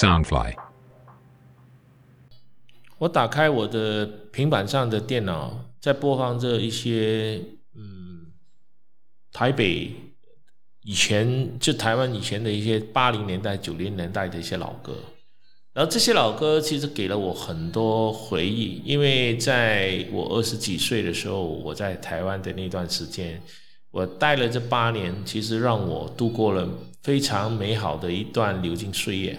Soundfly。我打开我的平板上的电脑，在播放着一些嗯，台北以前就台湾以前的一些八零年代、九零年代的一些老歌。然后这些老歌其实给了我很多回忆，因为在我二十几岁的时候，我在台湾的那段时间，我待了这八年，其实让我度过了非常美好的一段流金岁月。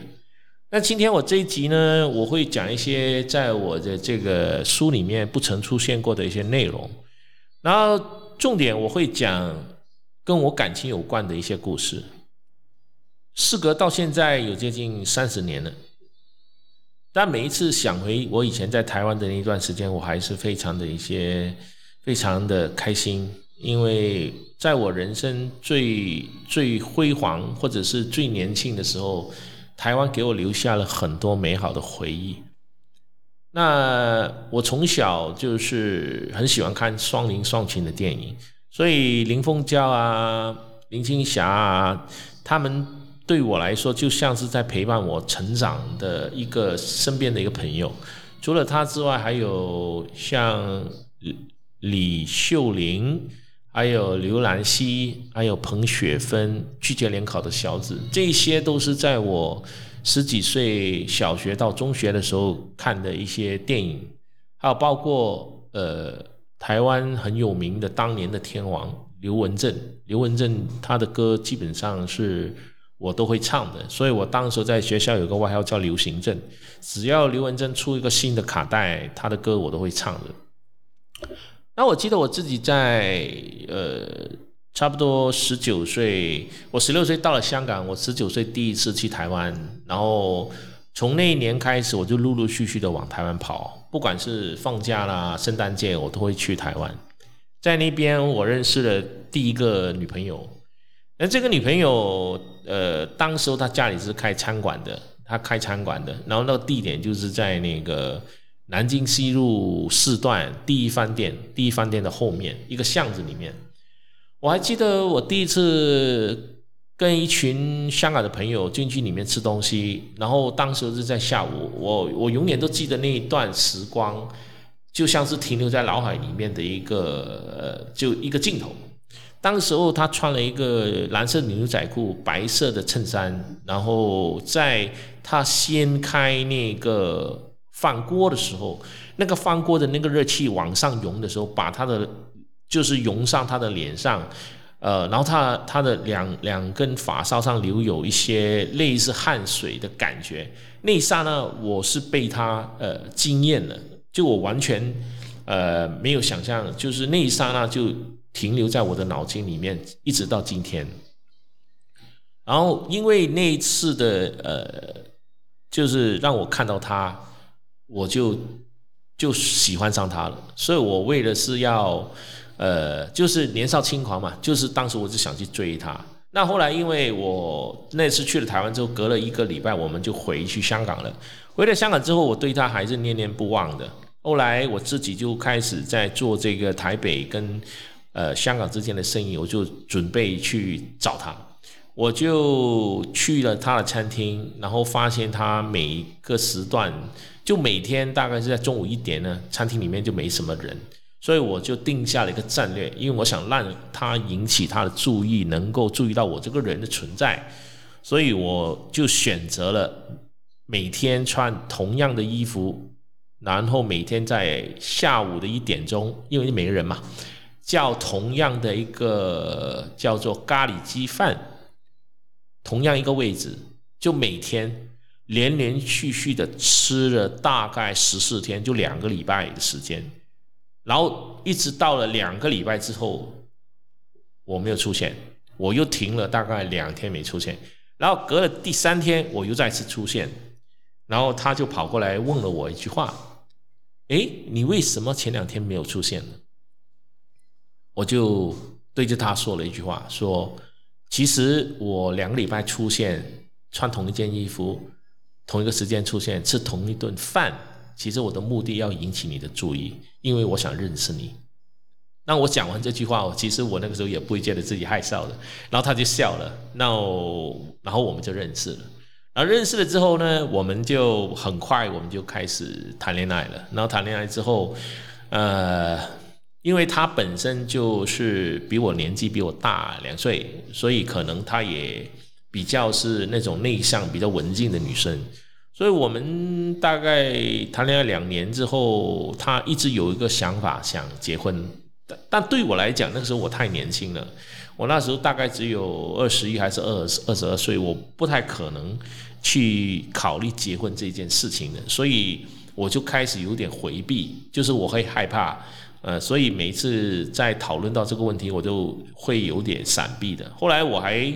那今天我这一集呢，我会讲一些在我的这个书里面不曾出现过的一些内容，然后重点我会讲跟我感情有关的一些故事。事隔到现在有接近三十年了。但每一次想回我以前在台湾的那一段时间，我还是非常的一些非常的开心，因为在我人生最最辉煌或者是最年轻的时候，台湾给我留下了很多美好的回忆。那我从小就是很喜欢看双林双琴的电影，所以林凤娇啊、林青霞啊，他们。对我来说，就像是在陪伴我成长的一个身边的一个朋友。除了他之外，还有像李秀玲，还有刘兰熙，还有彭雪芬，拒绝联考的小子，这些都是在我十几岁小学到中学的时候看的一些电影。还有包括呃，台湾很有名的当年的天王刘文正，刘文正他的歌基本上是。我都会唱的，所以我当时在学校有个外号叫“流行症”，只要刘文正出一个新的卡带，他的歌我都会唱的。那我记得我自己在呃差不多十九岁，我十六岁到了香港，我十九岁第一次去台湾，然后从那一年开始，我就陆陆续续的往台湾跑，不管是放假啦、圣诞节，我都会去台湾。在那边，我认识了第一个女朋友。那这个女朋友，呃，当时候她家里是开餐馆的，她开餐馆的，然后那个地点就是在那个南京西路四段第一饭店，第一饭店的后面一个巷子里面。我还记得我第一次跟一群香港的朋友进去里面吃东西，然后当时是在下午，我我永远都记得那一段时光，就像是停留在脑海里面的一个呃，就一个镜头。当时候他穿了一个蓝色牛仔裤、白色的衬衫，然后在他掀开那个翻锅的时候，那个翻锅的那个热气往上涌的时候，把他的就是涌上他的脸上，呃，然后他他的两两根发梢上留有一些类似汗水的感觉。那一刹那，我是被他呃惊艳了，就我完全呃没有想象，就是那一刹那就。停留在我的脑筋里面，一直到今天。然后因为那一次的呃，就是让我看到他，我就就喜欢上他了。所以我为的是要呃，就是年少轻狂嘛，就是当时我就想去追他。那后来因为我那次去了台湾之后，隔了一个礼拜，我们就回去香港了。回了香港之后，我对他还是念念不忘的。后来我自己就开始在做这个台北跟。呃，香港之间的生意，我就准备去找他，我就去了他的餐厅，然后发现他每一个时段，就每天大概是在中午一点呢，餐厅里面就没什么人，所以我就定下了一个战略，因为我想让他引起他的注意，能够注意到我这个人的存在，所以我就选择了每天穿同样的衣服，然后每天在下午的一点钟，因为没人嘛。叫同样的一个叫做咖喱鸡饭，同样一个位置，就每天连连续续的吃了大概十四天，就两个礼拜的时间，然后一直到了两个礼拜之后，我没有出现，我又停了大概两天没出现，然后隔了第三天我又再次出现，然后他就跑过来问了我一句话：“哎，你为什么前两天没有出现呢？”我就对着他说了一句话，说：“其实我两个礼拜出现，穿同一件衣服，同一个时间出现，吃同一顿饭，其实我的目的要引起你的注意，因为我想认识你。”那我讲完这句话，其实我那个时候也不会觉得自己害臊的，然后他就笑了，那然后我们就认识了。然后认识了之后呢，我们就很快我们就开始谈恋爱了。然后谈恋爱之后，呃，因为他本身就是比我年纪比我大两岁，所以可能他也比较是那种内向、比较文静的女生。所以我们大概谈恋爱两年之后，她一直有一个想法想结婚，但但对我来讲，那个时候我太年轻了。我那时候大概只有二十一还是二二十二岁，我不太可能去考虑结婚这件事情的，所以我就开始有点回避，就是我会害怕，呃，所以每一次在讨论到这个问题，我就会有点闪避的。后来我还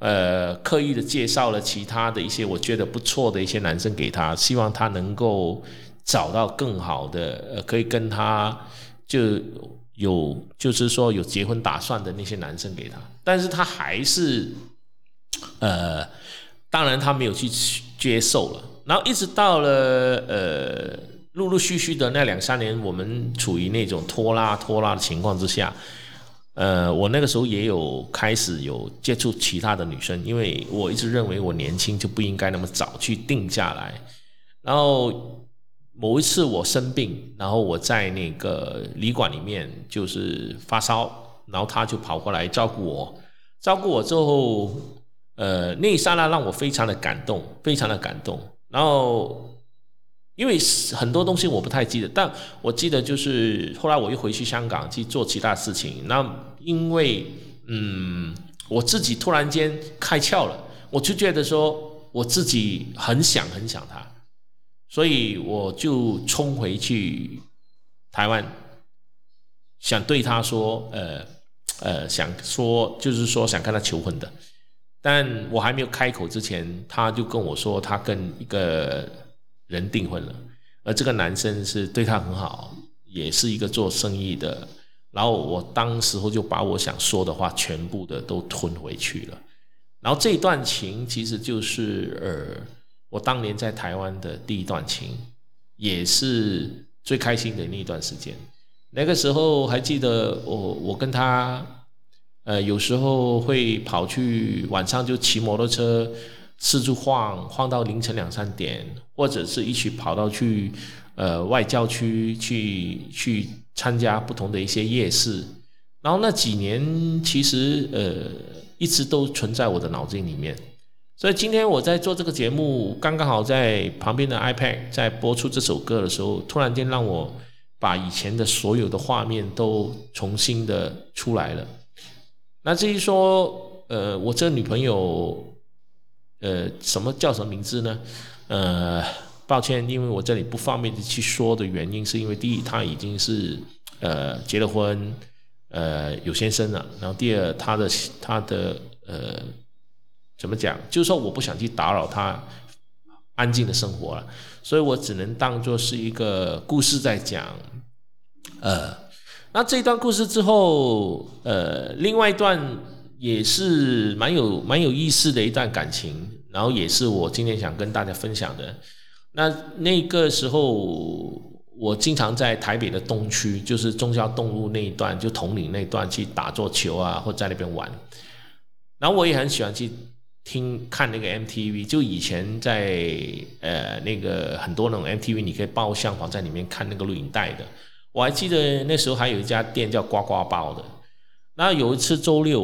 呃刻意的介绍了其他的一些我觉得不错的一些男生给他，希望他能够找到更好的，呃，可以跟他就。有，就是说有结婚打算的那些男生给他，但是他还是，呃，当然他没有去接受了。然后一直到了呃，陆陆续续的那两三年，我们处于那种拖拉拖拉的情况之下，呃，我那个时候也有开始有接触其他的女生，因为我一直认为我年轻就不应该那么早去定下来，然后。某一次我生病，然后我在那个旅馆里面就是发烧，然后他就跑过来照顾我，照顾我之后，呃，那一刹那让我非常的感动，非常的感动。然后因为很多东西我不太记得，但我记得就是后来我又回去香港去做其他事情。那因为嗯，我自己突然间开窍了，我就觉得说我自己很想很想他。所以我就冲回去台湾，想对他说，呃，呃，想说，就是说想跟他求婚的，但我还没有开口之前，他就跟我说他跟一个人订婚了，而这个男生是对他很好，也是一个做生意的，然后我当时候就把我想说的话全部的都吞回去了，然后这段情其实就是呃。我当年在台湾的第一段情，也是最开心的那一段时间。那个时候还记得我，我跟他，呃，有时候会跑去晚上就骑摩托车四处晃，晃到凌晨两三点，或者是一起跑到去呃外郊区去去参加不同的一些夜市。然后那几年其实呃一直都存在我的脑子里面。所以今天我在做这个节目，刚刚好在旁边的 iPad 在播出这首歌的时候，突然间让我把以前的所有的画面都重新的出来了。那至于说，呃，我这女朋友，呃，什么叫什么名字呢？呃，抱歉，因为我这里不方便去说的原因，是因为第一，她已经是呃结了婚，呃有先生了，然后第二，她的她的呃。怎么讲？就是说，我不想去打扰他安静的生活了，所以我只能当做是一个故事在讲。呃，那这一段故事之后，呃，另外一段也是蛮有蛮有意思的一段感情，然后也是我今天想跟大家分享的。那那个时候，我经常在台北的东区，就是中交东路那一段，就统领那段去打桌球啊，或在那边玩。然后我也很喜欢去。听看那个 MTV，就以前在呃那个很多那种 MTV，你可以包厢房在里面看那个录影带的。我还记得那时候还有一家店叫呱呱包的。那有一次周六，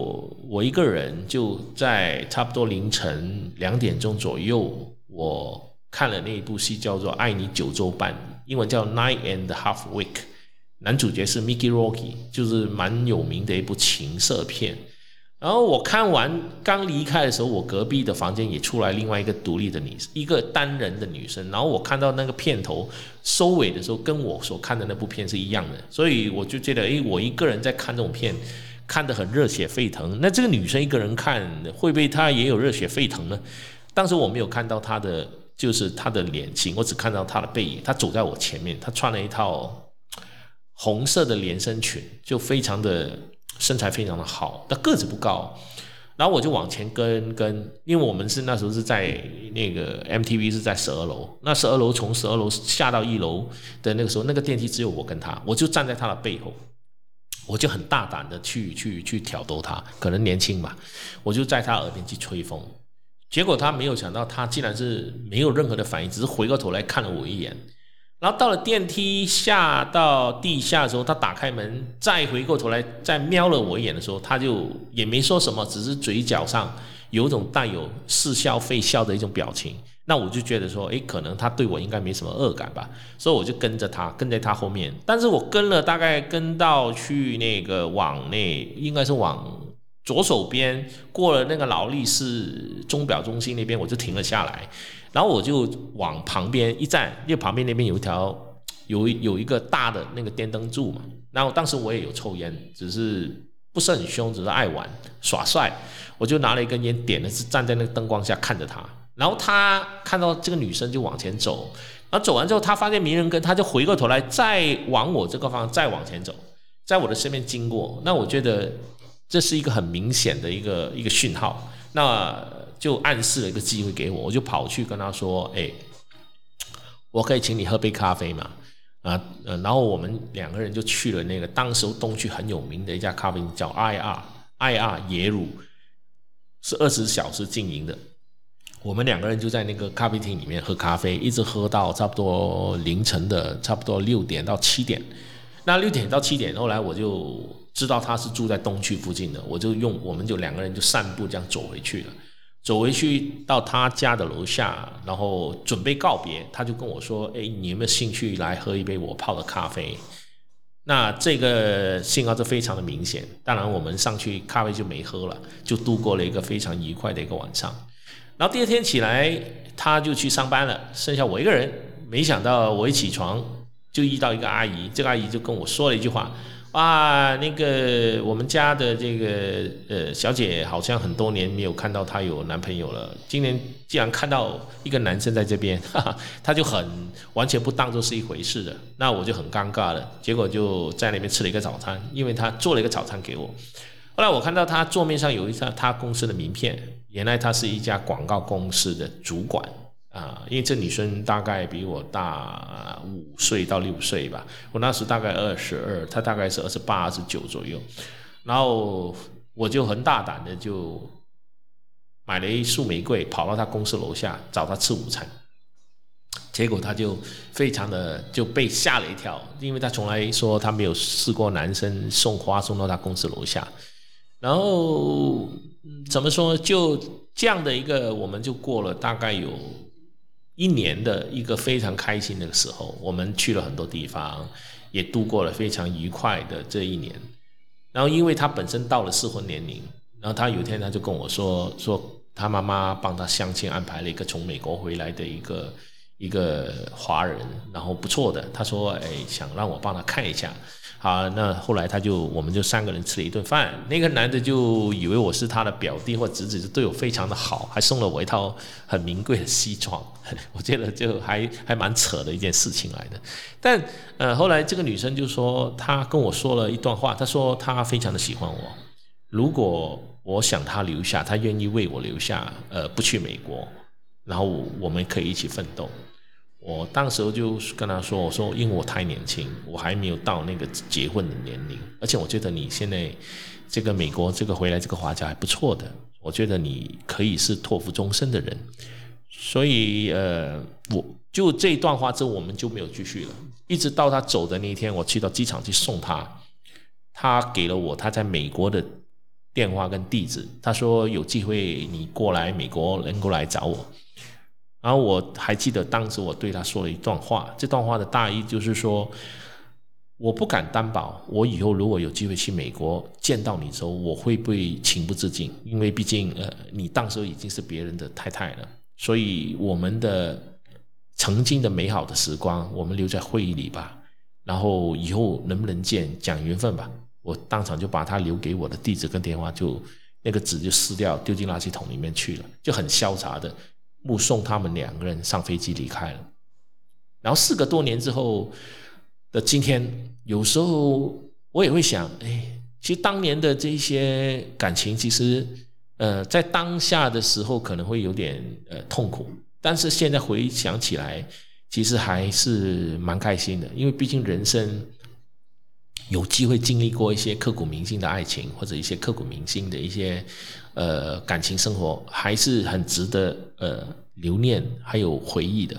我一个人就在差不多凌晨两点钟左右，我看了那一部戏叫做《爱你九周半》，英文叫 Nine and Half Week，男主角是 Mickey Rocky，就是蛮有名的一部情色片。然后我看完刚离开的时候，我隔壁的房间也出来另外一个独立的女，一个单人的女生。然后我看到那个片头收尾的时候，跟我所看的那部片是一样的，所以我就觉得，哎，我一个人在看这种片，看得很热血沸腾。那这个女生一个人看，会不会她也有热血沸腾呢？当时我没有看到她的，就是她的脸型，我只看到她的背影。她走在我前面，她穿了一套红色的连身裙，就非常的。身材非常的好，但个子不高，然后我就往前跟跟，因为我们是那时候是在那个 MTV 是在十二楼，那十二楼从十二楼下到一楼的那个时候，那个电梯只有我跟他，我就站在他的背后，我就很大胆的去去去挑逗他，可能年轻嘛，我就在他耳边去吹风，结果他没有想到，他竟然是没有任何的反应，只是回过头来看了我一眼。然后到了电梯下到地下的时候，他打开门，再回过头来再瞄了我一眼的时候，他就也没说什么，只是嘴角上有一种带有似笑非笑的一种表情。那我就觉得说，诶，可能他对我应该没什么恶感吧，所以我就跟着他，跟在他后面。但是我跟了大概跟到去那个往那，应该是往左手边过了那个劳力士钟表中心那边，我就停了下来。然后我就往旁边一站，因为旁边那边有一条有有一个大的那个电灯柱嘛。然后当时我也有抽烟，只是不是很凶，只是爱玩耍帅。我就拿了一根烟点了，是站在那个灯光下看着他。然后他看到这个女生就往前走，然后走完之后，他发现没人跟，他就回过头来再往我这个方向再往前走，在我的身边经过。那我觉得这是一个很明显的一个一个讯号。那就暗示了一个机会给我，我就跑去跟他说：“哎，我可以请你喝杯咖啡嘛？”啊，呃，然后我们两个人就去了那个当时东区很有名的一家咖啡，叫 IR，IR 野乳，是二十小时经营的。我们两个人就在那个咖啡厅里面喝咖啡，一直喝到差不多凌晨的差不多六点到七点。那六点到七点，后来我就知道他是住在东区附近的，我就用我们就两个人就散步这样走回去了。走回去到他家的楼下，然后准备告别，他就跟我说：“哎，你有没有兴趣来喝一杯我泡的咖啡？”那这个信号就非常的明显。当然，我们上去咖啡就没喝了，就度过了一个非常愉快的一个晚上。然后第二天起来，他就去上班了，剩下我一个人。没想到我一起床就遇到一个阿姨，这个阿姨就跟我说了一句话。啊，那个我们家的这个呃小姐好像很多年没有看到她有男朋友了。今年既然看到一个男生在这边，哈哈，她就很完全不当做是一回事的。那我就很尴尬了。结果就在那边吃了一个早餐，因为他做了一个早餐给我。后来我看到他桌面上有一张他公司的名片，原来他是一家广告公司的主管。啊，因为这女生大概比我大五岁到六岁吧，我那时大概二十二，她大概是二十八、二十九左右，然后我就很大胆的就买了一束玫瑰，跑到她公司楼下找她吃午餐，结果她就非常的就被吓了一跳，因为她从来说她没有试过男生送花送到她公司楼下，然后怎么说就这样的一个，我们就过了大概有。一年的一个非常开心的时候，我们去了很多地方，也度过了非常愉快的这一年。然后，因为他本身到了适婚年龄，然后他有一天他就跟我说，说他妈妈帮他相亲安排了一个从美国回来的一个一个华人，然后不错的，他说，哎，想让我帮他看一下。好，那后来他就，我们就三个人吃了一顿饭。那个男的就以为我是他的表弟或侄子，就对我非常的好，还送了我一套很名贵的西装。我觉得就还还蛮扯的一件事情来的。但呃，后来这个女生就说，她跟我说了一段话，她说她非常的喜欢我，如果我想她留下，她愿意为我留下，呃，不去美国，然后我们可以一起奋斗。我当时就跟他说：“我说，因为我太年轻，我还没有到那个结婚的年龄，而且我觉得你现在这个美国这个回来这个华侨还不错的，我觉得你可以是托付终身的人。所以，呃，我就这一段话之后，我们就没有继续了。一直到他走的那一天，我去到机场去送他，他给了我他在美国的电话跟地址，他说有机会你过来美国能够来找我。”然后我还记得当时我对他说了一段话，这段话的大意就是说，我不敢担保我以后如果有机会去美国见到你之后，我会不会情不自禁，因为毕竟呃，你当时已经是别人的太太了，所以我们的曾经的美好的时光，我们留在会议里吧。然后以后能不能见，讲缘分吧。我当场就把他留给我的地址跟电话，就那个纸就撕掉，丢进垃圾桶里面去了，就很潇洒的。目送他们两个人上飞机离开了，然后四个多年之后的今天，有时候我也会想，哎，其实当年的这些感情，其实呃，在当下的时候可能会有点呃痛苦，但是现在回想起来，其实还是蛮开心的，因为毕竟人生有机会经历过一些刻骨铭心的爱情，或者一些刻骨铭心的一些。呃感情生活还是很值得呃留念还有回忆的。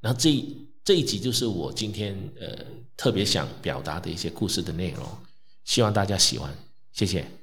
然后这这一集就是我今天呃特别想表达的一些故事的内容，希望大家喜欢，谢谢。